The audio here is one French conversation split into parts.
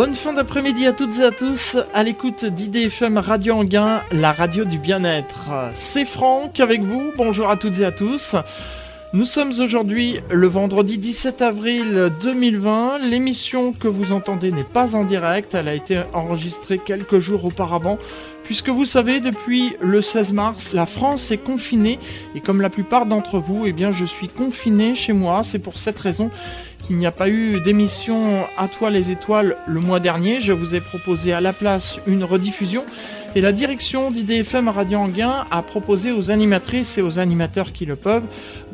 Bonne fin d'après-midi à toutes et à tous, à l'écoute d'IDFM Radio Anguin, la radio du bien-être. C'est Franck avec vous, bonjour à toutes et à tous. Nous sommes aujourd'hui le vendredi 17 avril 2020. L'émission que vous entendez n'est pas en direct, elle a été enregistrée quelques jours auparavant. Puisque vous savez, depuis le 16 mars, la France est confinée et comme la plupart d'entre vous, eh bien, je suis confiné chez moi. C'est pour cette raison qu'il n'y a pas eu d'émission à toi les étoiles le mois dernier. Je vous ai proposé à la place une rediffusion et la direction d'IDFM Radio Anguin a proposé aux animatrices et aux animateurs qui le peuvent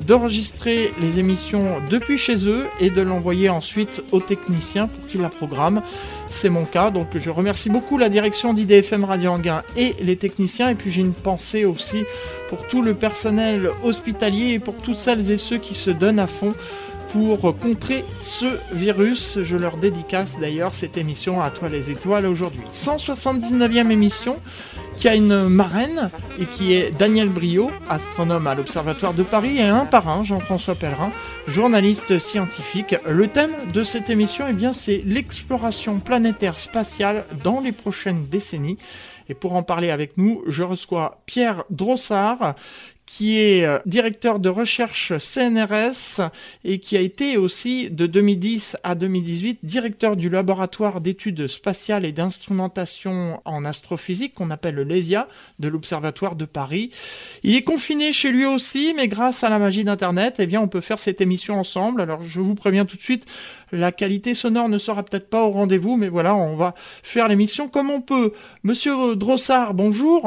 d'enregistrer les émissions depuis chez eux et de l'envoyer ensuite aux techniciens pour qu'ils la programment. C'est mon cas, donc je remercie beaucoup la direction d'IDFM Radio Anguin et les techniciens. Et puis j'ai une pensée aussi pour tout le personnel hospitalier et pour toutes celles et ceux qui se donnent à fond pour contrer ce virus. Je leur dédicace d'ailleurs cette émission à toi les étoiles aujourd'hui. 179e émission qui a une marraine et qui est Daniel Brio, astronome à l'Observatoire de Paris, et un parrain, Jean-François Pellerin, journaliste scientifique. Le thème de cette émission, eh bien, c'est l'exploration planétaire spatiale dans les prochaines décennies. Et pour en parler avec nous, je reçois Pierre Drossard, qui est euh, directeur de recherche CNRS et qui a été aussi de 2010 à 2018 directeur du laboratoire d'études spatiales et d'instrumentation en astrophysique qu'on appelle le LESIA de l'Observatoire de Paris. Il est confiné chez lui aussi, mais grâce à la magie d'Internet, eh bien, on peut faire cette émission ensemble. Alors, je vous préviens tout de suite, la qualité sonore ne sera peut-être pas au rendez-vous, mais voilà, on va faire l'émission comme on peut. Monsieur Drossard, bonjour.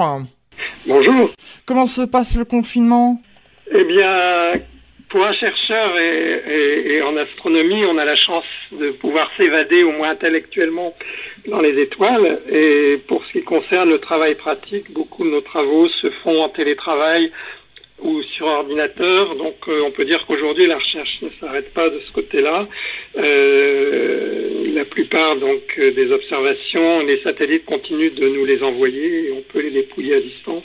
Bonjour. Comment se passe le confinement? Eh bien, pour un chercheur et, en astronomie, on a la chance de pouvoir s'évader au moins intellectuellement dans les étoiles. Et pour ce qui concerne le travail pratique, beaucoup de nos travaux se font en télétravail ou sur ordinateur. Donc euh, on peut dire qu'aujourd'hui la recherche ne s'arrête pas de ce côté-là. Euh, la plupart donc euh, des observations, les satellites continuent de nous les envoyer et on peut les dépouiller à distance.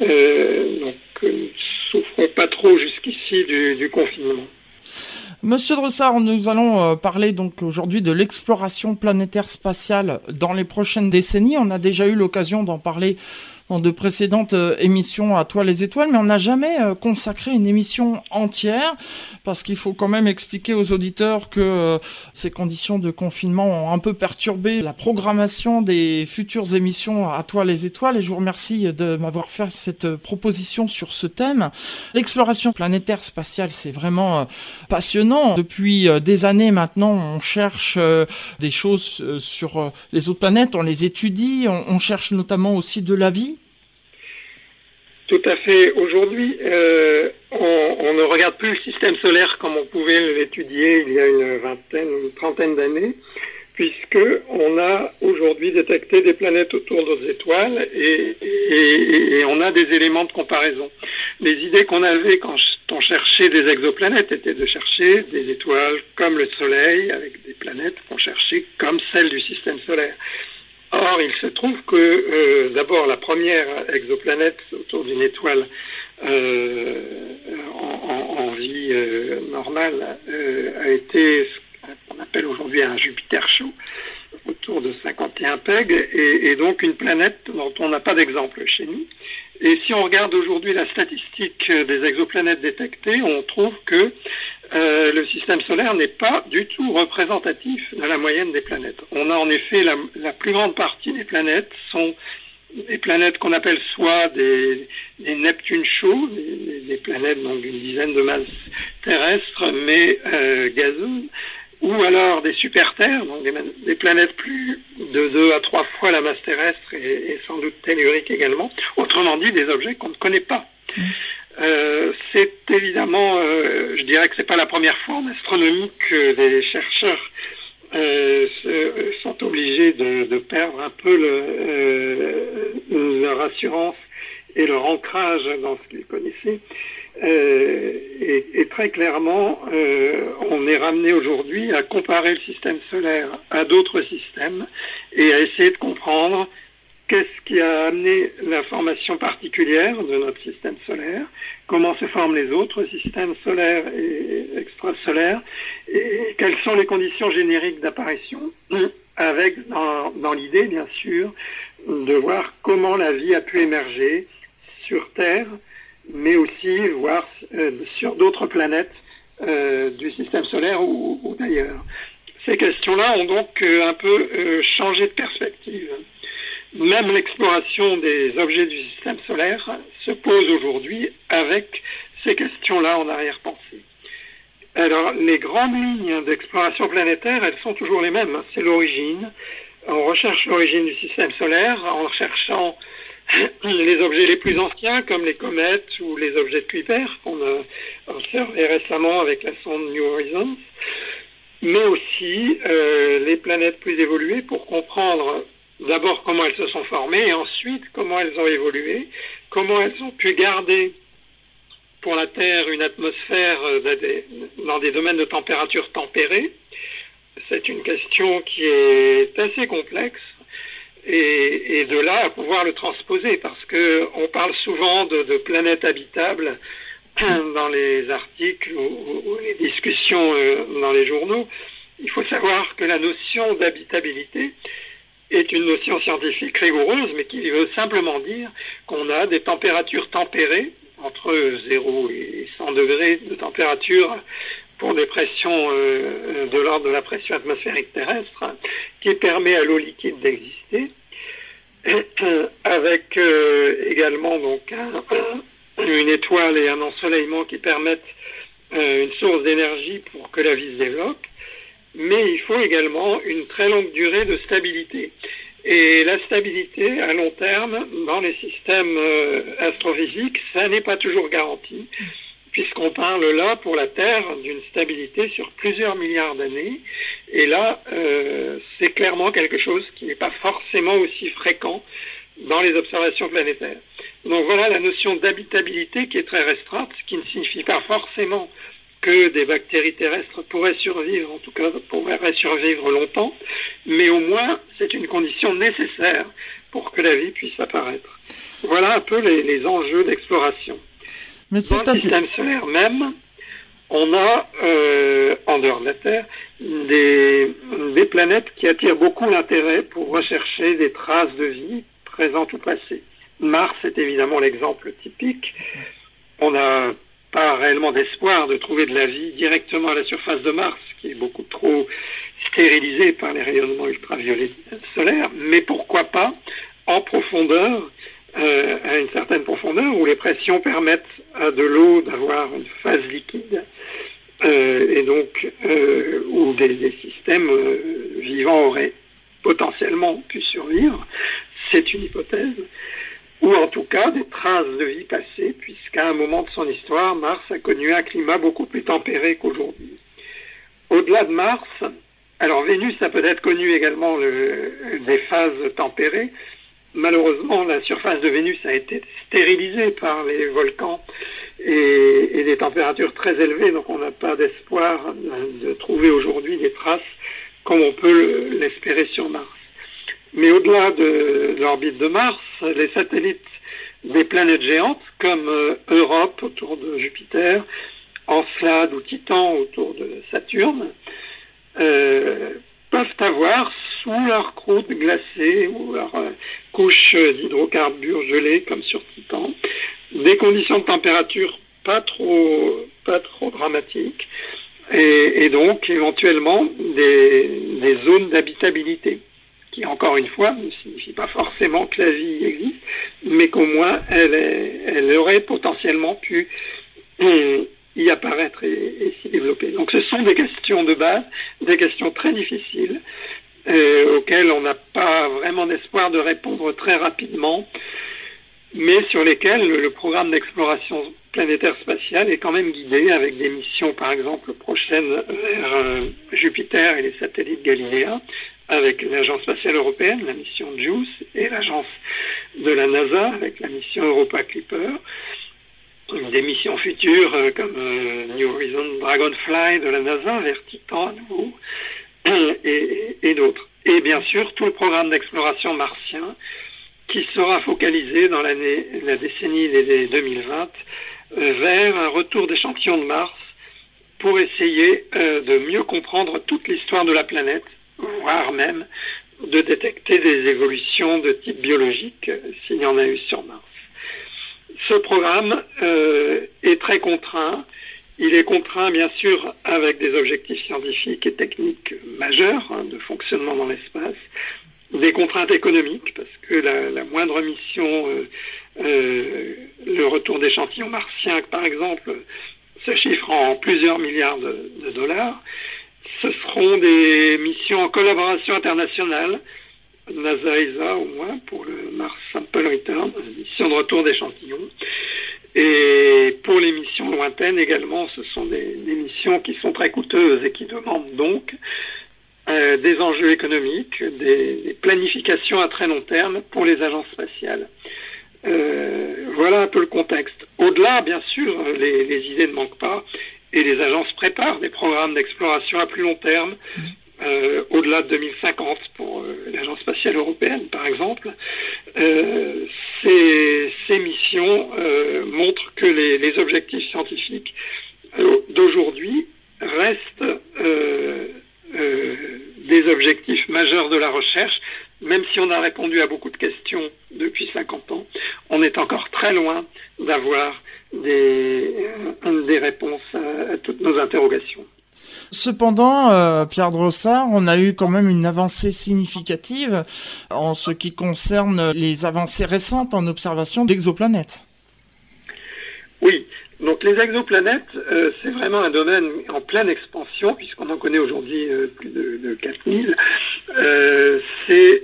donc nous ne souffrons pas trop jusqu'ici du, confinement. Monsieur Drossard, nous allons parler donc aujourd'hui de l'exploration planétaire spatiale dans les prochaines décennies. On a déjà eu l'occasion d'en parler dans de précédentes euh, émissions à Toi les étoiles, mais on n'a jamais euh, consacré une émission entière parce qu'il faut quand même expliquer aux auditeurs que euh, ces conditions de confinement ont un peu perturbé la programmation des futures émissions à Toi les étoiles et je vous remercie de m'avoir fait cette proposition sur ce thème. L'exploration planétaire spatiale, c'est vraiment passionnant. Depuis des années maintenant, on cherche des choses sur les autres planètes, on les étudie, on cherche notamment aussi de la vie tout à fait. Aujourd'hui, euh, on, ne regarde plus le système solaire comme on pouvait l'étudier il y a une vingtaine, une trentaine d'années, puisque on a aujourd'hui détecté des planètes autour d'autres étoiles et, et, on a des éléments de comparaison. Les idées qu'on avait quand on cherchait des exoplanètes étaient de chercher des étoiles comme le Soleil, avec des planètes qu'on cherchait comme celles du système solaire. Or, il se trouve que euh, d'abord la première exoplanète autour d'une étoile euh, en, vie euh, normale a été ce qu'on appelle aujourd'hui un Jupiter chaud autour de 51 PEG et donc une planète dont on n'a pas d'exemple chez nous. Et si on regarde aujourd'hui la statistique des exoplanètes détectées, on trouve que euh, le système solaire n'est pas du tout représentatif de la moyenne des planètes. On a en effet la, plus grande partie des planètes sont des planètes qu'on appelle soit des, Neptunes chauds, des, planètes donc d'une dizaine de masses terrestres mais euh, gazeuses, ou alors des super-terres, donc des, planètes plus de deux à trois fois la masse terrestre et, sans doute telluriques également. Autrement dit, des objets qu'on ne connaît pas. Euh, c'est évidemment, euh, je dirais que c'est pas la première fois en astronomie que des chercheurs euh, sont obligés de, perdre un peu leur assurance et leur ancrage dans ce qu'ils connaissaient. Et, et, très clairement, on est ramené aujourd'hui à comparer le système solaire à d'autres systèmes et à essayer de comprendre qu'est-ce qui a amené la formation particulière de notre système solaire, comment se forment les autres systèmes solaires et extrasolaires, et quelles sont les conditions génériques d'apparition, avec dans, l'idée, bien sûr, de voir comment la vie a pu émerger sur Terre, mais aussi voir euh, sur d'autres planètes euh, du système solaire ou, d'ailleurs. Ces questions-là ont donc euh, un peu changé de perspective. Même l'exploration des objets du système solaire se pose aujourd'hui avec ces questions-là en arrière-pensée. Alors, les grandes lignes d'exploration planétaire, elles sont toujours les mêmes. C'est l'origine. On recherche l'origine du système solaire en recherchant les objets les plus anciens, comme les comètes ou les objets de Kuiper, qu'on a observé récemment avec la sonde New Horizons, mais aussi euh, les planètes plus évoluées pour comprendre d'abord comment elles se sont formées et ensuite comment elles ont évolué, comment elles ont pu garder pour la Terre une atmosphère euh, dans des domaines de température tempérée. C'est une question qui est assez complexe et, de là à pouvoir le transposer parce qu'on parle souvent de, planètes habitables dans les articles ou, les discussions euh, dans les journaux. Il faut savoir que la notion d'habitabilité est une notion scientifique rigoureuse, mais qui veut simplement dire qu'on a des températures tempérées entre 0 et 100 degrés de température pour des pressions euh, de l'ordre de la pression atmosphérique terrestre, qui permet à l'eau liquide d'exister, euh, avec euh, également donc une étoile et un ensoleillement qui permettent une source d'énergie pour que la vie se développe, mais il faut également une très longue durée de stabilité. Et la stabilité à long terme dans les systèmes euh, astrophysiques, ça n'est pas toujours garanti, puisqu'on parle là pour la Terre d'une stabilité sur plusieurs milliards d'années. Et là, euh, c'est clairement quelque chose qui n'est pas forcément aussi fréquent dans les observations planétaires. Donc voilà la notion d'habitabilité qui est très restreinte, ce qui ne signifie pas forcément que des bactéries terrestres pourraient survivre, en tout cas pourraient survivre longtemps, mais au moins c'est une condition nécessaire pour que la vie puisse apparaître. Voilà un peu les, enjeux d'exploration. Dans le système solaire même, on a, euh, en dehors de la Terre, des, des planètes qui attirent beaucoup l'intérêt pour rechercher des traces de vie présentes ou passées. Mars est évidemment l'exemple typique. On a pas réellement d'espoir de trouver de la vie directement à la surface de Mars, qui est beaucoup trop stérilisée par les rayonnements ultraviolets solaires, mais pourquoi pas en profondeur, euh, à une certaine profondeur, où les pressions permettent à de l'eau d'avoir une phase liquide, euh, et donc euh, où des systèmes vivants auraient potentiellement pu survivre. C'est une hypothèse ou en tout cas des traces de vie passée, puisqu'à un moment de son histoire, Mars a connu un climat beaucoup plus tempéré qu'aujourd'hui. Au-delà de Mars, alors Vénus a peut-être connu également des phases tempérées. Malheureusement, la surface de Vénus a été stérilisée par les volcans et, des températures très élevées, donc on n'a pas d'espoir de trouver aujourd'hui des traces comme on peut l'espérer sur Mars. Mais au-delà de, l'orbite de Mars, les satellites des planètes géantes, comme euh, Europe autour de Jupiter, Encelade ou Titan autour de Saturne, euh, peuvent avoir sous leur croûte glacée ou leur euh, couche d'hydrocarbures gelés comme sur Titan, des conditions de température pas trop, pas trop dramatiques et, donc éventuellement des zones d'habitabilité qui encore une fois ne signifie pas forcément que la vie existe, mais qu'au moins elle, aurait potentiellement pu euh, y apparaître et, s'y développer. Donc ce sont des questions de base, des questions très difficiles, euh, auxquelles on n'a pas vraiment d'espoir de répondre très rapidement, mais sur lesquelles le, programme d'exploration planétaire spatiale est quand même guidé avec des missions, par exemple, prochaines vers euh, Jupiter et les satellites Galiléa, avec l'Agence spatiale européenne, la mission JUICE, et l'agence de la NASA avec la mission Europa Clipper. Des missions futures euh, comme euh, New Horizon Dragonfly de la NASA vers Titan à nouveau, et, d'autres. Et bien sûr, tout le programme d'exploration martien qui sera focalisé dans l'année, la décennie 2020 euh, vers un retour d'échantillons de Mars pour essayer de mieux comprendre toute l'histoire de la planète voire même de détecter des évolutions de type biologique s'il y en a eu sur Mars. Ce programme est très contraint. Il est contraint, bien sûr, avec des objectifs scientifiques et techniques majeurs hein, de fonctionnement dans l'espace, des contraintes économiques, parce que la, moindre mission, euh, euh, le retour d'échantillons martiens, par exemple, se chiffre en plusieurs milliards de, dollars. Ce seront des missions en collaboration internationale, NASA-ESA au moins, pour le Mars Sample Return, mission de retour d'échantillons. Et pour les missions lointaines également, ce sont des, missions qui sont très coûteuses et qui demandent donc euh, des enjeux économiques, des, planifications à très long terme pour les agences spatiales. Euh, voilà un peu le contexte. Au-delà, bien sûr, les, les, idées ne manquent pas et les agences préparent des programmes d'exploration à plus long terme euh, au-delà de 2050 pour euh, l'Agence spatiale européenne, par exemple, euh, ces, missions montrent que les objectifs scientifiques d'aujourd'hui restent des objectifs majeurs de la recherche, même si on a répondu à beaucoup de questions depuis 50 ans, on est encore très loin d'avoir des, des réponses à toutes nos interrogations. Cependant, euh, Pierre Drossard, on a eu quand même une avancée significative en ce qui concerne les avancées récentes en observation d'exoplanètes. Oui, donc les exoplanètes, euh, c'est vraiment un domaine en pleine expansion, puisqu'on en connaît aujourd'hui euh, plus de, de 4000. c'est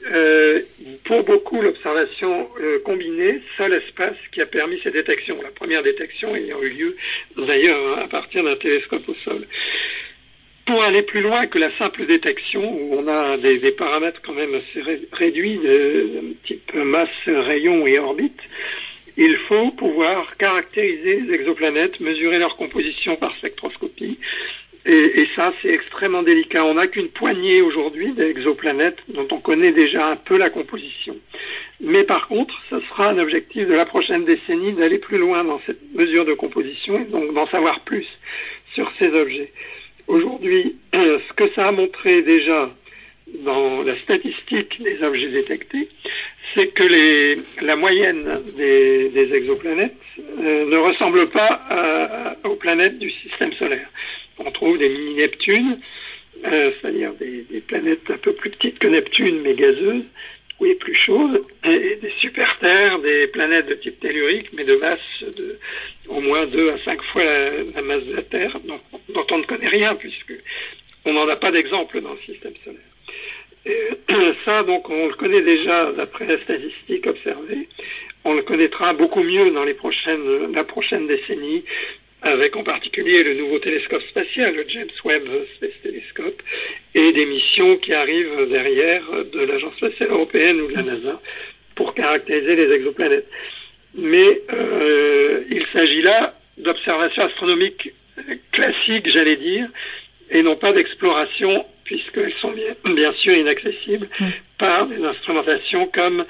pour beaucoup l'observation combinée, seul espace qui a permis ces détections. La première détection ayant eu lieu d'ailleurs à partir d'un télescope au sol pour aller plus loin que la simple détection, où on a des, paramètres quand même assez réduits, de, type masse, rayon et orbite, il faut pouvoir caractériser les exoplanètes, mesurer leur composition par spectroscopie. Et, ça, c'est extrêmement délicat. On n'a qu'une poignée aujourd'hui d'exoplanètes dont on connaît déjà un peu la composition. Mais par contre, ce sera un objectif de la prochaine décennie d'aller plus loin dans cette mesure de composition et donc d'en savoir plus sur ces objets. Aujourd'hui, ce que ça a montré déjà dans la statistique des objets détectés, c'est que les, la moyenne des, exoplanètes euh, ne ressemble pas aux planètes du système solaire. On trouve des mini-Neptunes, euh, c'est-à-dire des, planètes un peu plus petites que Neptune, mais gazeuses, oui, plus chaudes, et des super-terres, des planètes de type tellurique, mais de masse de au moins deux à cinq fois la, masse de la Terre, dont, on ne connaît rien, puisque on n'en a pas d'exemple dans le système solaire. Ça, donc, on le connaît déjà d'après la statistique observée. On le connaîtra beaucoup mieux dans les prochaines, la prochaine décennie, avec en particulier le nouveau télescope spatial, le James Webb Space Telescope, et des missions qui arrivent derrière de l'Agence spatiale européenne ou de la NASA pour caractériser les exoplanètes. Mais euh, il s'agit là d'observations astronomiques classiques, j'allais dire, et non pas d'exploration, puisqu'elles sont bien, bien, sûr inaccessibles par des instrumentations comme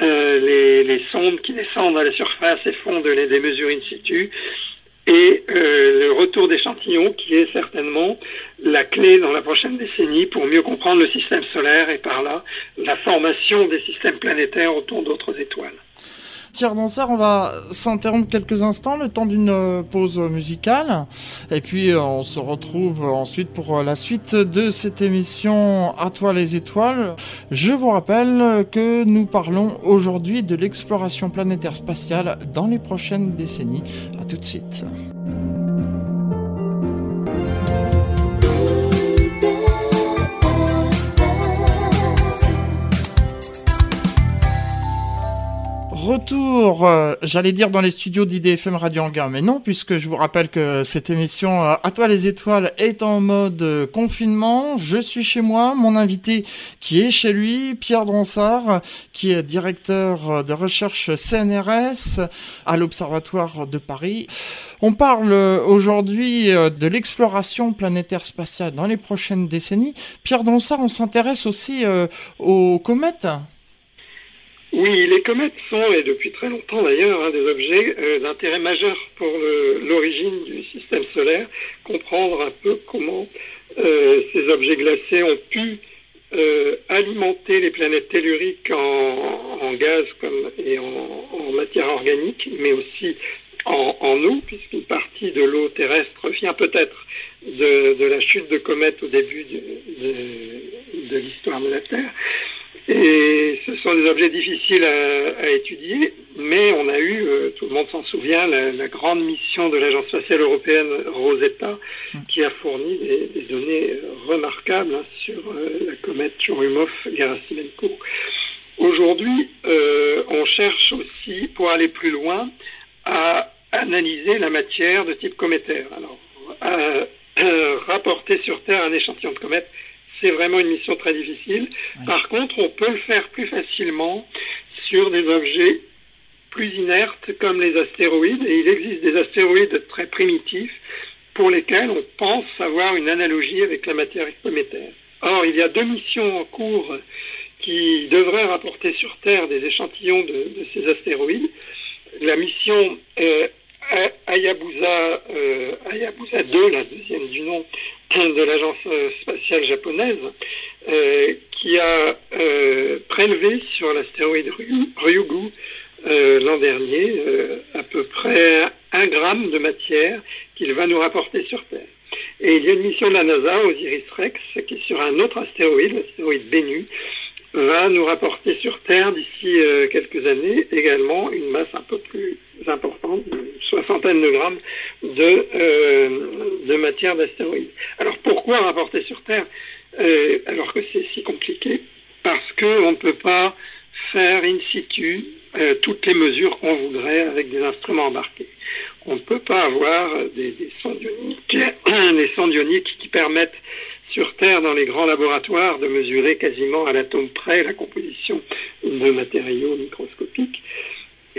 euh, les, les, sondes qui descendent à la surface et font de, des mesures in situ, et euh, le retour d'échantillons qui est certainement la clé dans la prochaine décennie pour mieux comprendre le système solaire et par là la formation des systèmes planétaires autour d'autres étoiles. Pierre Dansard, on va s'interrompre quelques instants, le temps d'une euh, pause musicale. Et puis, euh, on se retrouve ensuite pour euh, la suite de cette émission À toi les étoiles. Je vous rappelle que nous parlons aujourd'hui de l'exploration planétaire spatiale dans les prochaines décennies. À tout de suite. Retour, euh, j'allais dire dans les studios d'IDFM Radio Anguin, mais non, puisque je vous rappelle que cette émission euh, À toi les étoiles est en mode euh, confinement. Je suis chez moi, mon invité qui est chez lui, Pierre Dronsard, qui est directeur de recherche CNRS à l'Observatoire de Paris. On parle aujourd'hui de l'exploration planétaire spatiale dans les prochaines décennies. Pierre Dronsard, on s'intéresse aussi aux comètes. Oui, les comètes sont, et depuis très longtemps d'ailleurs, hein, des objets euh, d'intérêt majeur pour l'origine du système solaire, comprendre un peu comment euh, ces objets glacés ont pu alimenter les planètes telluriques en, gaz et en, matière organique, mais aussi en, eau, puisqu'une partie de l'eau terrestre vient peut-être de, la chute de comètes au début de l'histoire de la Terre. Et ce sont des objets difficiles à, étudier, mais on a eu, euh, tout le monde s'en souvient, la, grande mission de l'Agence spatiale européenne Rosetta, qui a fourni des, données remarquables hein, sur euh, la comète Churyumov-Gerasimenko. Aujourd'hui, euh, on cherche aussi, pour aller plus loin, à analyser la matière de type cométaire. Alors, à, rapporter sur Terre un échantillon de comète c'est vraiment une mission très difficile. Par contre, on peut le faire plus facilement sur des objets plus inertes comme les astéroïdes. Et il existe des astéroïdes très primitifs pour lesquels on pense avoir une analogie avec la matière cométaire. Or, il y a deux missions en cours qui devraient rapporter sur Terre des échantillons de, ces astéroïdes. La mission euh, Hayabusa, euh, Hayabusa 2, la deuxième du nom, de l'agence euh, spatiale japonaise euh, qui a euh, prélevé sur l'astéroïde Ryugu l'an dernier à peu près un gramme de matière qu'il va nous rapporter sur Terre. Et il y a une mission de la NASA, Osiris-Rex, qui sur un autre astéroïde, l'astéroïde Bennu, va nous rapporter sur Terre d'ici quelques années également une masse un peu plus importante, soixantaine de grammes de, de matière d'astéroïde. Alors pourquoi rapporter sur Terre euh, alors que c'est si compliqué? Parce qu'on ne peut pas faire in situ euh, toutes les mesures qu'on voudrait avec des instruments embarqués. On ne peut pas avoir des, des ioniques qui permettent sur Terre, dans les grands laboratoires, de mesurer quasiment à l'atome près la composition de matériaux microscopiques.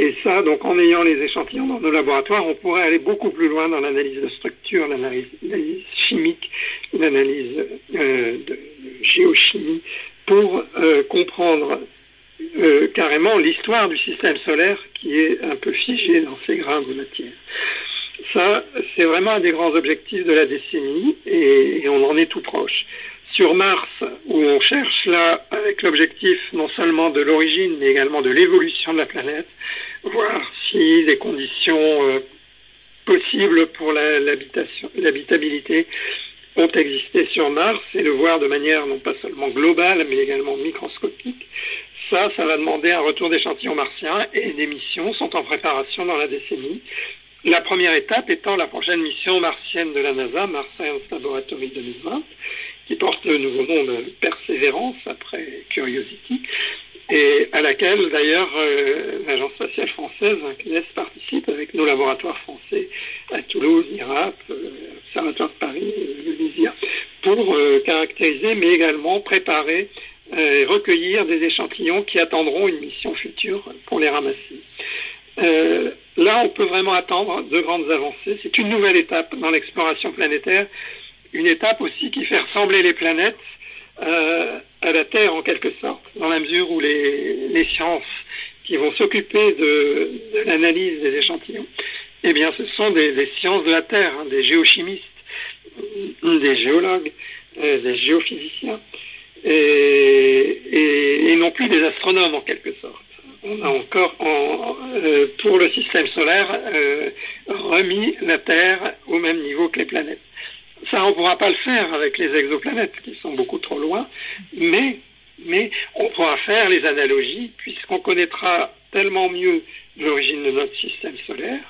Et ça, donc en ayant les échantillons dans nos laboratoires, on pourrait aller beaucoup plus loin dans l'analyse de structure, l'analyse chimique, l'analyse euh, de géochimie, pour euh, comprendre euh, carrément l'histoire du système solaire qui est un peu figé dans ces grains de matière. Ça, c'est vraiment un des grands objectifs de la décennie et on en est tout proche. Sur Mars, où on cherche là, avec l'objectif non seulement de l'origine, mais également de l'évolution de la planète, voir si des conditions euh, possibles pour l'habitabilité ont existé sur Mars et le voir de manière non pas seulement globale, mais également microscopique. Ça, ça va demander un retour d'échantillons martiens et des missions sont en préparation dans la décennie. La première étape étant la prochaine mission martienne de la NASA, Mars Science Laboratory 2020, qui porte le nouveau nom de Persévérance après Curiosity, et à laquelle d'ailleurs euh, l'Agence spatiale française, CNES, participe avec nos laboratoires français à Toulouse, IRAP, euh, Observatoire de Paris, le LISIA, pour euh, caractériser mais également préparer et recueillir des échantillons qui attendront une mission future pour les ramasser. là, on peut vraiment attendre de grandes avancées. C'est une nouvelle étape dans l'exploration planétaire une étape aussi qui fait ressembler les planètes euh, à la Terre en quelque sorte, dans la mesure où les, sciences qui vont s'occuper de, l'analyse des échantillons, eh bien ce sont des, sciences de la Terre, hein, des géochimistes, des géologues, euh, des géophysiciens, et, non plus des astronomes en quelque sorte. On a encore, euh, pour le système solaire, remis la Terre au même niveau que les planètes. Ça, on ne pourra pas le faire avec les exoplanètes qui sont beaucoup trop loin, mais, on pourra faire les analogies puisqu'on connaîtra tellement mieux l'origine de notre système solaire.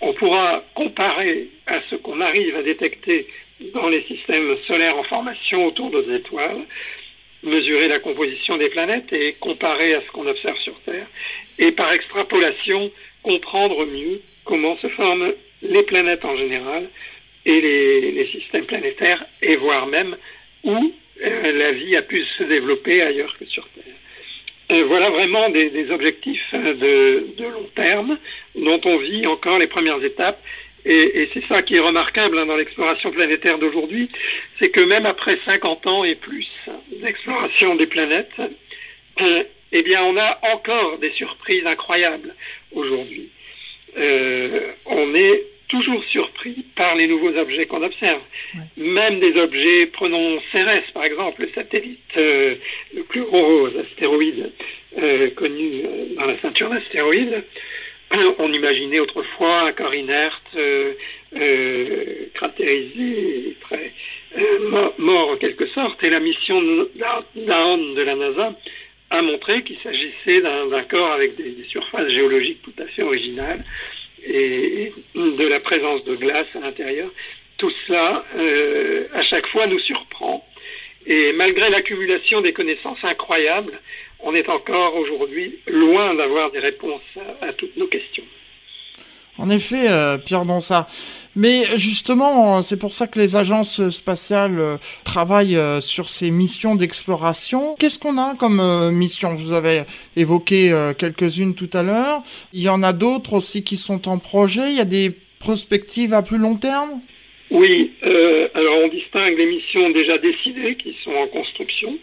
On pourra comparer à ce qu'on arrive à détecter dans les systèmes solaires en formation autour nos étoiles, mesurer la composition des planètes et comparer à ce qu'on observe sur Terre, et par extrapolation comprendre mieux comment se forment les planètes en général et les, systèmes planétaires, et voir même où euh, la vie a pu se développer ailleurs que sur Terre. Euh, voilà vraiment des, objectifs de, long terme dont on vit encore les premières étapes. Et, c'est ça qui est remarquable hein, dans l'exploration planétaire d'aujourd'hui, c'est que même après 50 ans et plus d'exploration des planètes, euh, eh bien on a encore des surprises incroyables aujourd'hui. on est toujours surpris par les nouveaux objets qu'on observe. Même des objets, prenons Cérès par exemple, le satellite le plus gros astéroïde connu dans la ceinture d'astéroïdes, on imaginait autrefois un corps inerte, euh, euh, cratérisé, très, euh, mort, en quelque sorte. Et la mission Daon de la NASA a montré qu'il s'agissait d'un corps avec des, surfaces géologiques tout à fait originales et, de la présence de glace à l'intérieur. Tout cela, à chaque fois, nous surprend. Et malgré l'accumulation des connaissances incroyables, on est encore aujourd'hui loin d'avoir des réponses à, toutes nos questions. En effet, euh, Pierre Donsard. Mais justement, c'est pour ça que les agences spatiales euh, travaillent euh, sur ces missions d'exploration. Qu'est-ce qu'on a comme mission? Vous avais évoqué quelques-unes tout à l'heure. Il y en a d'autres aussi qui sont en projet. Il y a des prospectives à plus long terme? Oui, euh, alors on distingue les missions déjà décidées qui sont en construction.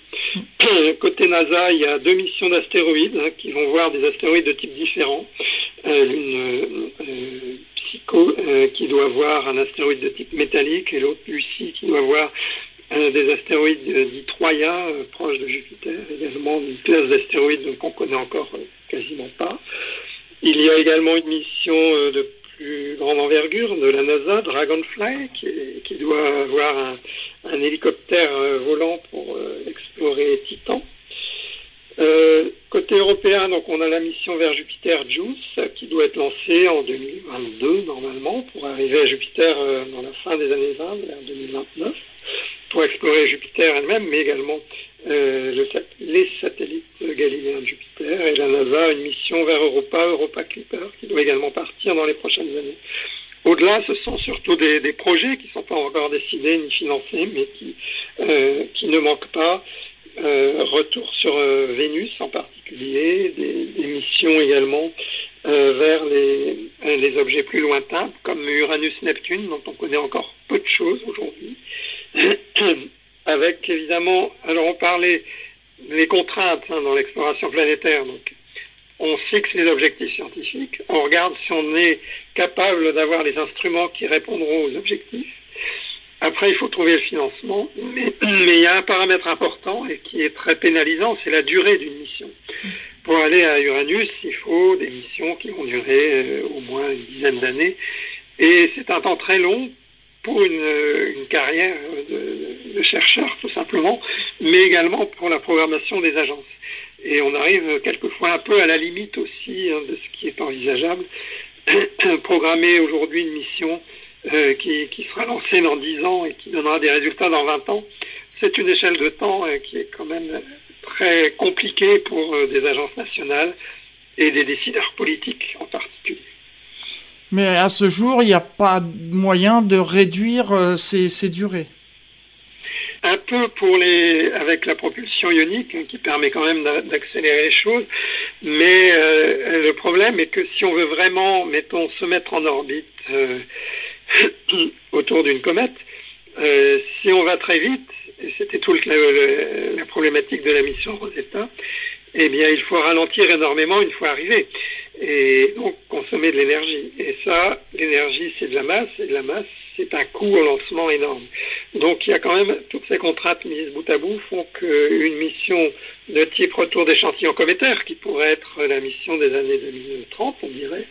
Côté NASA, il y a deux missions d'astéroïdes hein, qui vont voir des astéroïdes de types différents. Euh, L'une euh, Psycho qui doit voir un astéroïde de type métallique et l'autre Lucie qui doit voir des astéroïdes dits Troya proches de Jupiter, également une classe d'astéroïdes qu'on connaît encore quasiment pas. Il y a également une mission de plus grande envergure de la NASA, Dragonfly, qui, doit avoir un, hélicoptère euh, volant pour euh, explorer Titan. Euh, côté européen, donc on a la mission vers Jupiter JUICE qui doit être lancée en 2022 normalement pour arriver à Jupiter dans la fin des années 20, vers 2029, pour explorer Jupiter elle-même, mais également les satellites galiléens de Jupiter et la NASA une mission vers Europa, Europa Clipper, qui doit également partir dans les prochaines années. Au-delà, ce sont surtout des, projets qui ne sont pas encore décidés ni financés, mais qui, euh, ne manquent pas. Euh, retour sur euh, Vénus en particulier, des, missions également vers les, objets plus lointains, comme Uranus-Neptune, dont on connaît encore peu de choses aujourd'hui. Avec évidemment, alors on parlait les contraintes hein, dans l'exploration planétaire. Donc, on fixe les objectifs scientifiques, on regarde si on est capable d'avoir les instruments qui répondront aux objectifs. Après, il faut trouver le financement, mais, il y a un paramètre important et qui est très pénalisant, c'est la durée d'une mission. Pour aller à Uranus, il faut des missions qui vont durer euh, au moins une dizaine d'années, et c'est un temps très long pour une, carrière de, chercheur, tout simplement, mais également pour la programmation des agences. Et on arrive quelquefois un peu à la limite aussi hein, de ce qui est envisageable. Programmer aujourd'hui une mission euh, qui, sera lancée dans 10 ans et qui donnera des résultats dans 20 ans, c'est une échelle de temps euh, qui est quand même très compliquée pour euh, des agences nationales et des décideurs politiques en particulier. Mais à ce jour, il n'y a pas moyen de réduire euh, ces, durées. Un peu pour les, avec la propulsion ionique, hein, qui permet quand même d'accélérer les choses. Mais euh, le problème est que si on veut vraiment, mettons, se mettre en orbite euh, autour d'une comète, si on va très vite, et c'était toute la, la, problématique de la mission Rosetta, eh bien, il faut ralentir énormément une fois arrivé et donc consommer de l'énergie. Et ça, l'énergie, c'est de la masse, et de la masse, c'est un coût au lancement énorme. Donc il y a quand même toutes ces contraintes mises bout à bout font qu'une mission de type retour d'échantillons cométaires, qui pourrait être la mission des années 2030, on dirait,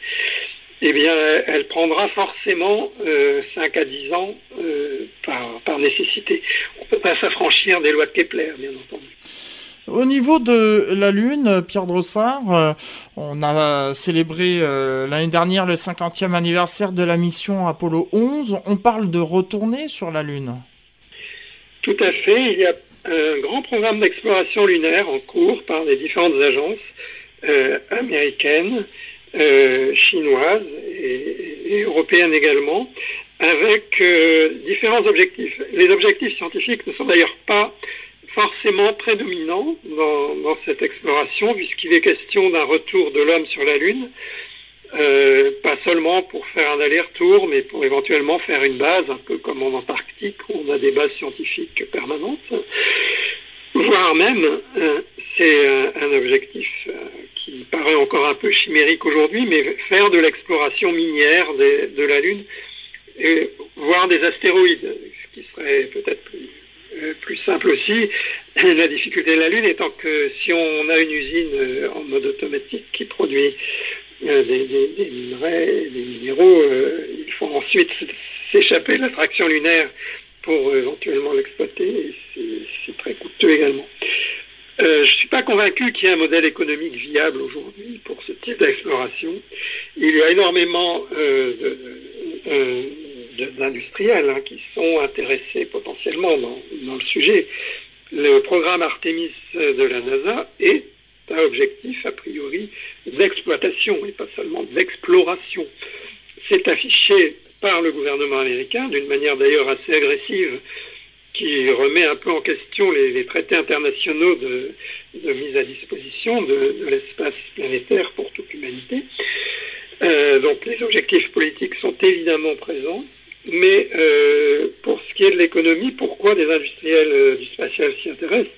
eh bien, elle prendra forcément 5 euh, à 10 ans euh, par, par nécessité. On ne peut pas s'affranchir des lois de Kepler, bien entendu. Au niveau de la Lune, Pierre Drossard, euh, on a célébré euh, l'année dernière le 50e anniversaire de la mission Apollo 11. On parle de retourner sur la Lune. Tout à fait. Il y a un grand programme d'exploration lunaire en cours par les différentes agences euh, américaines, chinoises et, européennes également, avec différents objectifs. Les objectifs scientifiques ne sont d'ailleurs pas forcément prédominant dans, cette exploration, puisqu'il est question d'un retour de l'homme sur la Lune, euh, pas seulement pour faire un aller-retour, mais pour éventuellement faire une base, un peu comme en Antarctique, où on a des bases scientifiques permanentes, voire même, euh, c'est un, objectif euh, qui paraît encore un peu chimérique aujourd'hui, mais faire de l'exploration minière de, la Lune et, voire des astéroïdes, ce qui serait peut-être plus, euh, plus simple aussi. La difficulté de la Lune étant que si on a une usine euh, en mode automatique qui produit des, des, minerais, des minéraux, il faut ensuite s'échapper de l'attraction lunaire pour éventuellement l'exploiter. C'est très coûteux également. Euh, je ne suis pas convaincu qu'il y ait un modèle économique viable aujourd'hui pour ce type d'exploration. Il y a énormément euh, euh, d'industriels hein, qui sont intéressés potentiellement dans, le sujet. Le programme Artemis de la NASA est un objectif a priori d'exploitation et pas seulement d'exploration. C'est affiché par le gouvernement américain d'une manière d'ailleurs assez agressive qui remet un peu en question les, traités internationaux de, mise à disposition de, l'espace planétaire pour toute l'humanité. Euh, donc les objectifs politiques sont évidemment présents, mais euh, pour ce qui est de l'économie, pourquoi des industriels euh, du spatial s'y intéressent?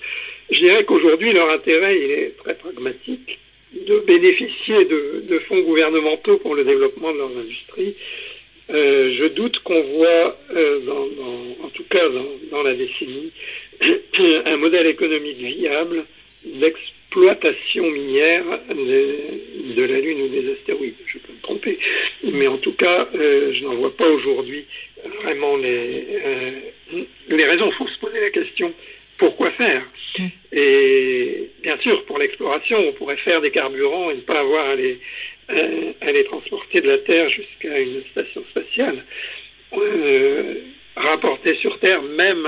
Je dirais qu'aujourd'hui leur intérêt il est très pragmatique de bénéficier de, fonds gouvernementaux pour le développement de leurs industries. Euh, je doute qu'on voit, euh, en tout cas dans, la décennie, un modèle économique viable d'exploitation minière de, la Lune ou des astéroïdes. Je peux me tromper, mais en tout cas, euh, je n'en vois pas aujourd'hui vraiment les, les raisons. Il faut se poser la question pourquoi faire? Mm. Et bien sûr, pour l'exploration, on pourrait faire des carburants et ne pas avoir à les, euh, elle est transportée de la Terre jusqu'à une station spatiale. Euh, rapporter sur Terre même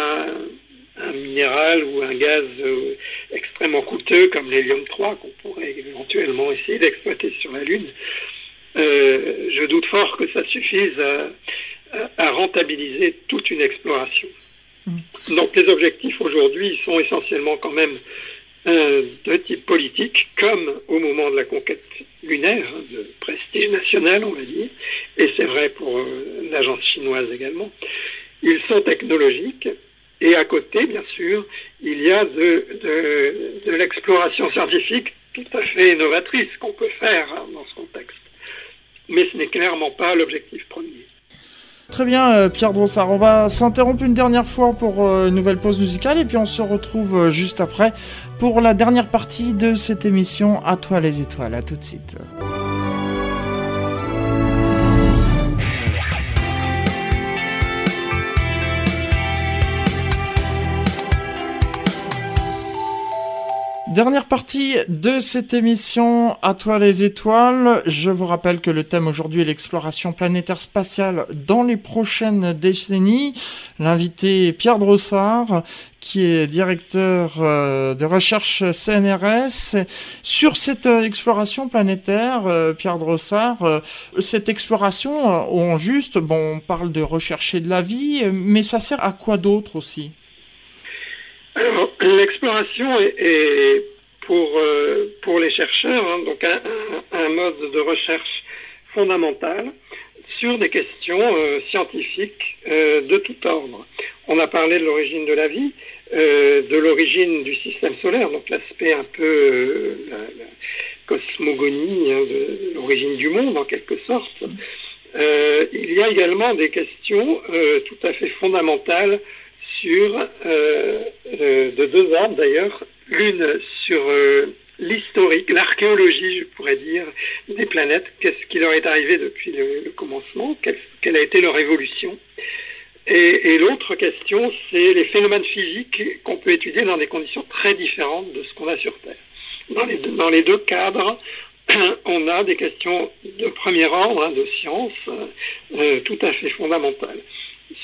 un, minéral ou un gaz euh, extrêmement coûteux comme l'hélium 3 qu'on pourrait éventuellement essayer d'exploiter sur la Lune, je doute fort que ça suffise à, rentabiliser toute une exploration. Mm. Donc les objectifs aujourd'hui sont essentiellement quand même de type politique, comme au moment de la conquête lunaire, hein, de prestige national, on va dire, et c'est vrai pour euh, l'agence chinoise également. Ils sont technologiques, et à côté, bien sûr, il y a de, l'exploration scientifique tout à fait innovatrice qu'on peut faire hein, dans ce contexte. Mais ce n'est clairement pas l'objectif premier. Très bien, euh, Pierre Drossard. On va s'interrompre une dernière fois pour euh, une nouvelle pause musicale et puis on se retrouve juste après pour la dernière partie de cette émission À toi les étoiles. À tout de suite. Dernière partie de cette émission À toi les étoiles. Je vous rappelle que le thème aujourd'hui est l'exploration planétaire spatiale dans les prochaines décennies. L'invité Pierre Drossard, qui est directeur euh, de recherche CNRS. Sur cette euh, exploration planétaire, euh, Pierre Drossard, cette exploration, on juste, bon, on parle de rechercher de la vie, mais ça sert à quoi d'autre aussi? L'exploration est, pour, euh, pour les chercheurs hein, donc un, mode de recherche fondamental sur des questions euh, scientifiques euh, de tout ordre. On a parlé de l'origine de la vie, de l'origine du système solaire, donc l'aspect un peu la, cosmogonie hein, de l'origine du monde en quelque sorte. il y a également des questions tout à fait fondamentales sur, euh, euh, de deux ordres d'ailleurs, l'une sur euh, l'historique, l'archéologie, je pourrais dire, des planètes, qu'est-ce qui leur est arrivé depuis le, commencement, quelle, a été leur évolution? Et, l'autre question, c'est les phénomènes physiques qu'on peut étudier dans des conditions très différentes de ce qu'on a sur Terre. Dans les, deux, dans les deux cadres, on a des questions de premier ordre, hein, de science, tout à fait fondamentales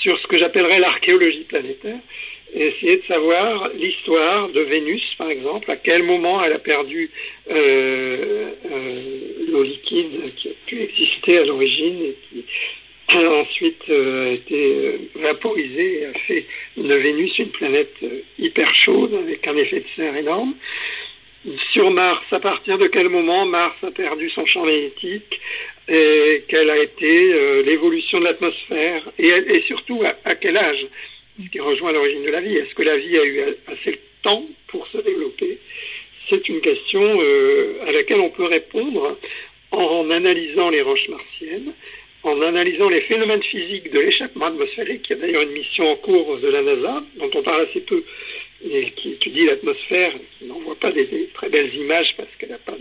sur ce que j'appellerais l'archéologie planétaire et essayer de savoir l'histoire de Vénus, par exemple, à quel moment elle a perdu euh, euh, l'eau liquide qui a pu exister à l'origine et qui a ensuite euh, a été vaporisée et a fait de Vénus une planète hyper chaude avec un effet de serre énorme. Sur Mars, à partir de quel moment Mars a perdu son champ magnétique? Et quelle a été euh, l'évolution de l'atmosphère et, surtout à, quel âge, ce qui rejoint l'origine de la vie. Est-ce que la vie a eu assez de temps pour se développer? C'est une question euh, à laquelle on peut répondre en analysant les roches martiennes, en analysant les phénomènes physiques de l'échappement atmosphérique, qui y a d'ailleurs une mission en cours de la NASA, dont on parle assez peu, et qui étudie l'atmosphère, qui n'envoie pas des, très belles images parce qu'elle n'a pas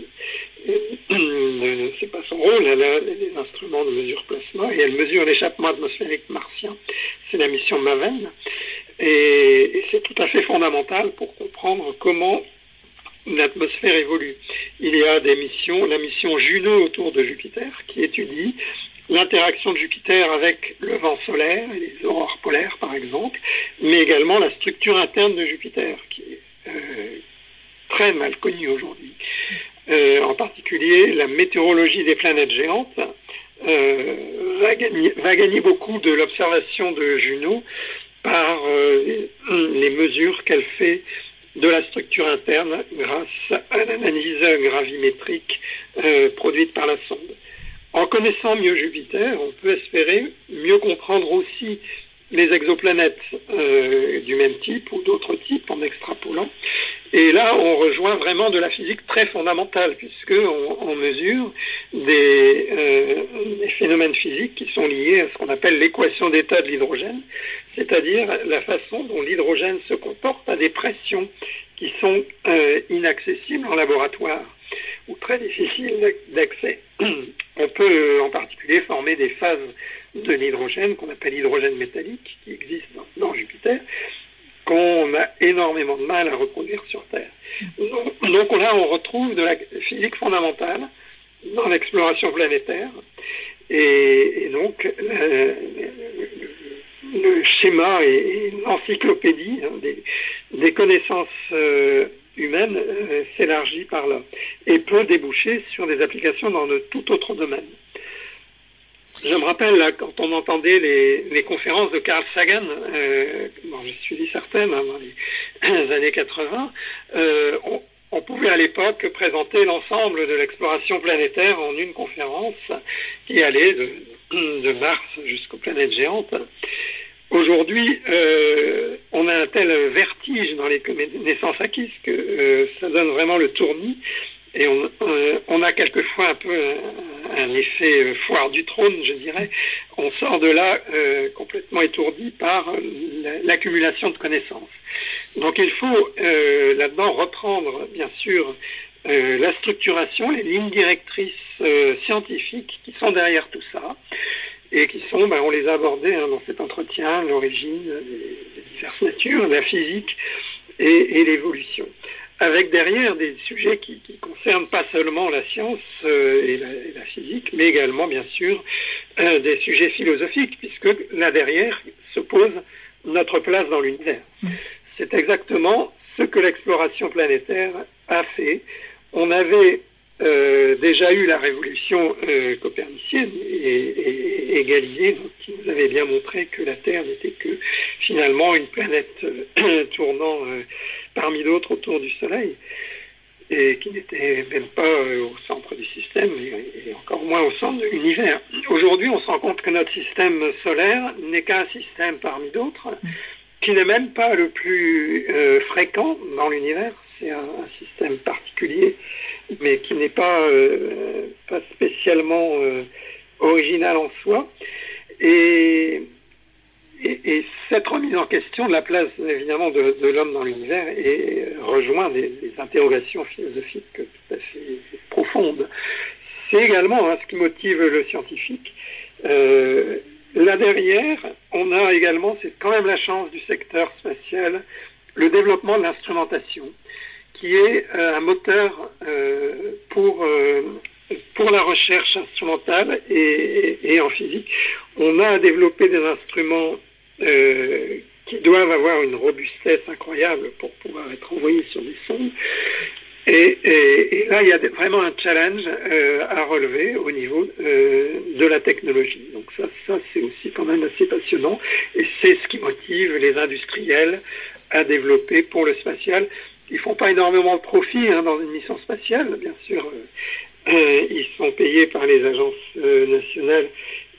c'est pas son rôle, elle a des instruments de mesure plasma et elle mesure l'échappement atmosphérique martien. C'est la mission MAVEN. et c'est tout à fait fondamental pour comprendre comment l'atmosphère évolue. Il y a des missions, la mission Juno autour de Jupiter qui étudie l'interaction de Jupiter avec le vent solaire et les aurores polaires, par exemple, mais également la structure interne de Jupiter, qui est euh, très mal connue aujourd'hui. Euh, en particulier, la météorologie des planètes géantes euh, va, gagner, beaucoup de l'observation de Juno par les mesures qu'elle fait de la structure interne grâce à l'analyse gravimétrique produite par la sonde. En connaissant mieux Jupiter, on peut espérer mieux comprendre aussi les exoplanètes euh, du même type ou d'autres types en extrapolant. Et là, on rejoint vraiment de la physique très fondamentale, puisqu'on on mesure des, euh, des, phénomènes physiques qui sont liés à ce qu'on appelle l'équation d'état de l'hydrogène, c'est-à-dire la façon dont l'hydrogène se comporte à des pressions qui sont euh, inaccessibles en laboratoire ou très difficiles d'accès. On peut euh, en particulier former des phases de l'hydrogène qu'on appelle hydrogène métallique, qui existe dans, Jupiter, qu'on a énormément de mal à reproduire sur Terre. Donc, là, on retrouve de la physique fondamentale dans l'exploration planétaire. Et, donc, le, schéma et, l'encyclopédie hein, des, connaissances euh, humaine euh, s'élargit par là et peut déboucher sur des applications dans de tout autre domaine. Je me rappelle, quand on entendait les, conférences de Carl Sagan, euh, bon, suivi certaines hein, dans les années 80, euh, on, pouvait à l'époque présenter l'ensemble de l'exploration planétaire en une conférence qui allait de Mars jusqu'aux planètes géantes. Aujourd'hui, euh, on a un tel vertige dans les connaissances acquises que euh, ça donne vraiment le tournis et on, euh, on a quelquefois un peu un, effet foire du trône, je dirais. On sort de là complètement étourdi par l'accumulation de connaissances. Donc il faut là-dedans reprendre, bien sûr, la structuration, les lignes directrices scientifiques qui sont derrière tout ça et qui sont, ben, on les a abordés hein, dans cet entretien, l'origine, les, diverses natures, la physique et, l'évolution. Avec derrière des sujets qui, concernent pas seulement la science euh, et, la, physique, mais également, bien sûr, euh, des sujets philosophiques, puisque là derrière se pose notre place dans l'univers. C'est exactement ce que l'exploration planétaire a fait. On avait euh, déjà eu la révolution euh, copernicienne et, et, Galilée, qui nous avait bien montré que la Terre n'était que finalement une planète euh, tournant parmi d'autres autour du Soleil et qui n'était même pas au centre du système et, encore moins au centre de l'univers. Aujourd'hui, on se rend compte que notre système solaire n'est qu'un système parmi d'autres, qui n'est même pas le plus fréquent dans l'univers. C'est un, un, système particulier mais qui n'est pas, euh, pas spécialement euh, original en soi. Et, et, cette remise en question de la place évidemment de, l'homme dans l'univers et rejoint des, interrogations philosophiques tout à fait profondes. C'est également hein, ce qui motive le scientifique. Euh, là derrière, on a également, c'est quand même la chance du secteur spatial, le développement de l'instrumentation qui est euh, un moteur euh, pour, euh, pour la recherche instrumentale et, en physique. On a développé des instruments qui doivent avoir une robustesse incroyable pour pouvoir être envoyés sur des sondes. Et, là, il y a vraiment un challenge à relever au niveau de la technologie. Donc ça, ça c'est aussi quand même assez passionnant. Et c'est ce qui motive les industriels à développer pour le spatial ils font pas énormément de profit hein, dans une mission spatiale, bien sûr. Euh, ils sont payés par les agences euh, nationales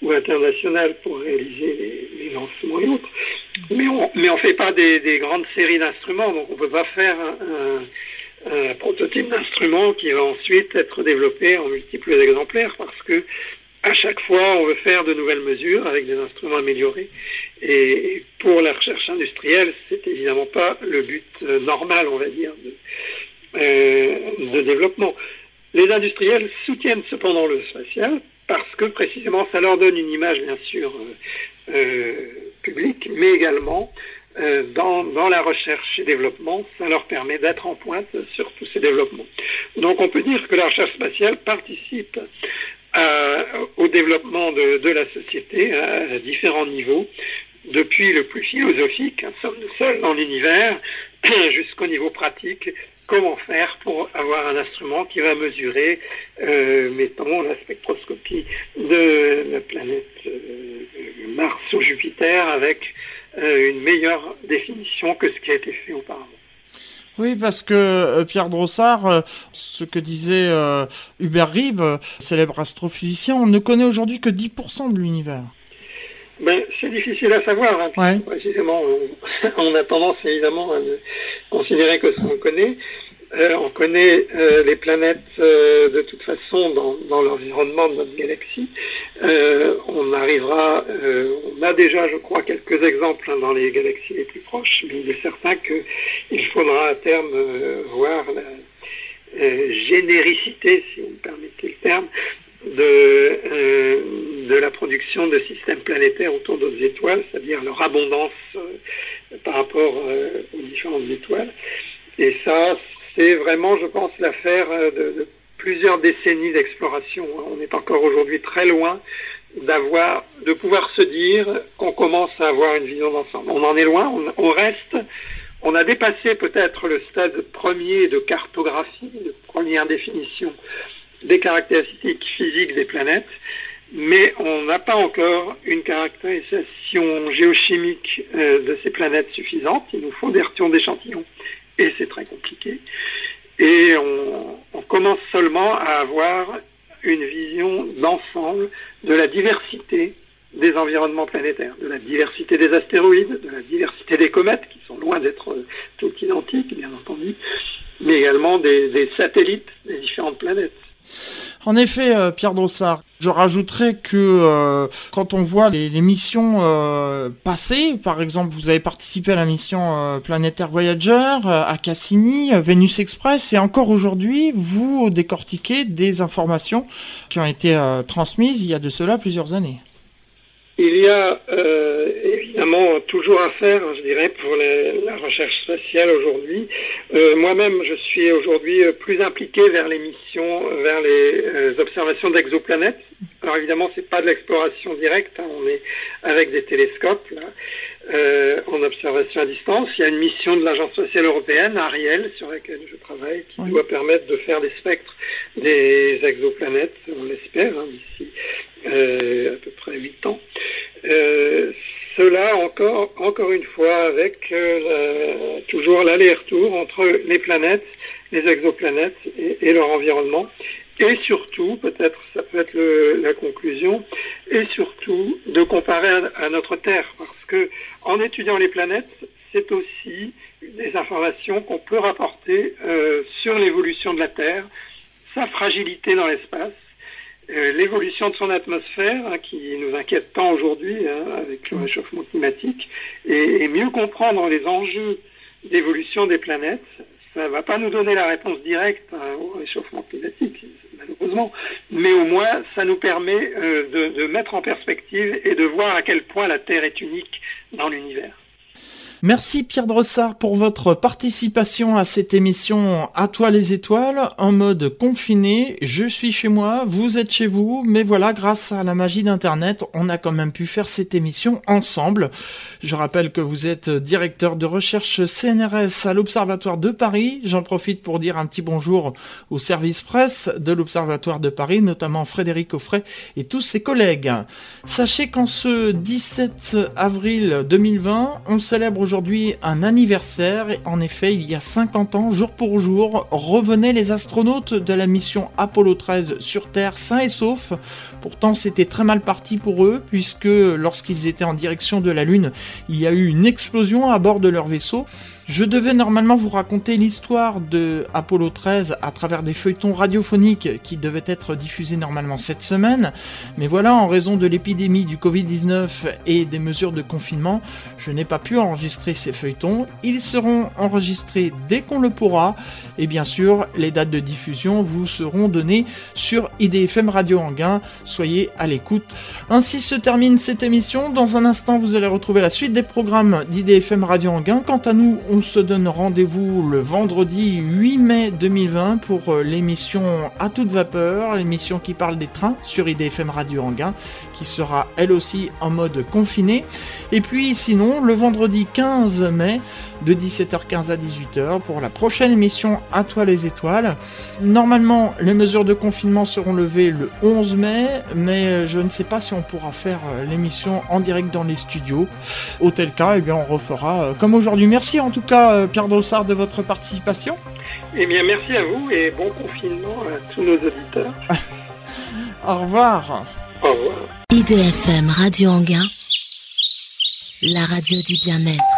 ou internationales pour réaliser les, lancements et autres. Mais on mais on fait pas des, grandes séries d'instruments, donc on peut pas faire un, prototype d'instrument qui va ensuite être développé en multiples exemplaires parce que à chaque fois, on veut faire de nouvelles mesures avec des instruments améliorés. Et pour la recherche industrielle, c'est évidemment pas le but euh, normal, on va dire, de, euh, de développement. Les industriels soutiennent cependant le spatial parce que précisément ça leur donne une image bien sûr euh, publique, mais également dans, la recherche et développement, ça leur permet d'être en pointe sur tous ces développements. Donc on peut dire que la recherche spatiale participe au développement de, la société à, différents niveaux, depuis le plus philosophique, sommes-nous seuls dans l'univers, jusqu'au niveau pratique, comment faire pour avoir un instrument qui va mesurer, euh, mettons, la spectroscopie de la planète euh, Mars ou Jupiter avec euh, une meilleure définition que ce qui a été fait auparavant. Oui, parce que euh, Pierre Drossard, euh, ce que disait Hubert Reeve, célèbre astrophysicien, on ne connaît aujourd'hui que 10% de l'univers. Ben, c'est difficile à savoir, hein, ouais. précisément. On, on, a tendance évidemment à considérer que ce qu'on connaît. Euh, on connaît euh, les planètes euh, de toute façon dans, l'environnement de notre galaxie. On arrivera, on a déjà, je crois, quelques exemples hein, dans les galaxies les plus proches, mais il est certain qu'il faudra à terme voir la généricité, si vous me permettez le terme, de, de la production de systèmes planétaires autour d'autres étoiles, c'est-à-dire leur abondance par rapport aux différentes étoiles. Et ça, c'est vraiment, je pense, l'affaire de, de, plusieurs décennies d'exploration. On est encore aujourd'hui très loin de pouvoir se dire qu'on commence à avoir une vision d'ensemble. On en est loin, on, on reste, on a dépassé peut-être le stade premier de cartographie, de première définition des caractéristiques physiques des planètes, mais on n'a pas encore une caractérisation géochimique euh, de ces planètes suffisante. Il nous faut des retours d'échantillons et c'est très compliqué. Et on, commence seulement à avoir une vision d'ensemble de la diversité des environnements planétaires, de la diversité des astéroïdes, de la diversité des comètes, qui sont loin d'être toutes identiques, bien entendu, mais également des satellites des différentes planètes. En effet, euh, Pierre Drossard, je rajouterais que euh, quand on voit les, missions euh, passées, par exemple, vous avez participé à la mission planétaire Voyager, à Cassini, Vénus Express, et encore aujourd'hui, vous décortiquez des informations qui ont été transmises il y a de cela plusieurs années. Il y a euh, évidemment toujours à faire, je dirais, pour les, la recherche spatiale aujourd'hui. Euh, Moi-même, je suis aujourd'hui plus impliqué vers les missions, vers les euh, observations d'exoplanètes. Alors évidemment, c'est pas de l'exploration directe, hein, on est avec des télescopes là, euh, en observation à distance. Il y a une mission de l'Agence spatiale européenne, Ariel, sur laquelle je travaille, qui oui. doit permettre de faire des spectres des exoplanètes, on l'espère, hein, d'ici euh, à peu près 8 ans. Euh, cela encore, encore une fois avec la, toujours l'aller-retour entre les planètes, les exoplanètes et, et, leur environnement. Et surtout, peut-être ça peut être le, la conclusion, et surtout de comparer à, à, notre Terre. Que en étudiant les planètes, c'est aussi des informations qu'on peut rapporter euh, sur l'évolution de la Terre, sa fragilité dans l'espace, euh, l'évolution de son atmosphère, hein, qui nous inquiète tant aujourd'hui hein, avec le réchauffement climatique, et, et, mieux comprendre les enjeux d'évolution des planètes, ça ne va pas nous donner la réponse directe hein, au réchauffement climatique, malheureusement, mais au moins ça nous permet euh, de, de mettre en perspective et de voir à quel point la Terre est unique dans l'univers. Merci Pierre Drossard pour votre participation à cette émission À toi les étoiles en mode confiné. Je suis chez moi, vous êtes chez vous, mais voilà, grâce à la magie d'Internet, on a quand même pu faire cette émission ensemble. Je rappelle que vous êtes directeur de recherche CNRS à l'Observatoire de Paris. J'en profite pour dire un petit bonjour au service presse de l'Observatoire de Paris, notamment Frédéric Offray et tous ses collègues. Sachez qu'en ce 17 avril 2020, on célèbre aujourd'hui un anniversaire. En effet, il y a 50 ans, jour pour jour, revenaient les astronautes de la mission Apollo 13 sur Terre sains et saufs. Pourtant, c'était très mal parti pour eux, puisque lorsqu'ils étaient en direction de la Lune, il y a eu une explosion à bord de leur vaisseau. Je devais normalement vous raconter l'histoire de Apollo 13 à travers des feuilletons radiophoniques qui devaient être diffusés normalement cette semaine, mais voilà, en raison de l'épidémie du Covid-19 et des mesures de confinement, je n'ai pas pu enregistrer ces feuilletons. Ils seront enregistrés dès qu'on le pourra, et bien sûr, les dates de diffusion vous seront données sur IDFM Radio Anguin. Soyez à l'écoute. Ainsi se termine cette émission. Dans un instant, vous allez retrouver la suite des programmes d'IDFM Radio Anguin. Quant à nous, on se donne rendez-vous le vendredi 8 mai 2020 pour euh, l'émission À toute vapeur, l'émission qui parle des trains sur IDFM Radio Anguin, qui sera elle aussi en mode confiné. Et puis sinon, le vendredi 15 mai, de 17h15 à 18h pour la prochaine émission À toi les étoiles. Normalement, les mesures de confinement seront levées le 11 mai, mais euh, je ne sais pas si on pourra faire euh, l'émission en direct dans les studios. Auquel cas, eh bien, on refera euh, comme aujourd'hui. Merci en tout cas, Pierre Dossard, de votre participation. Eh bien, merci à vous et bon confinement à tous nos auditeurs. Au revoir. IDFM Radio Anguin, la radio du bien-être.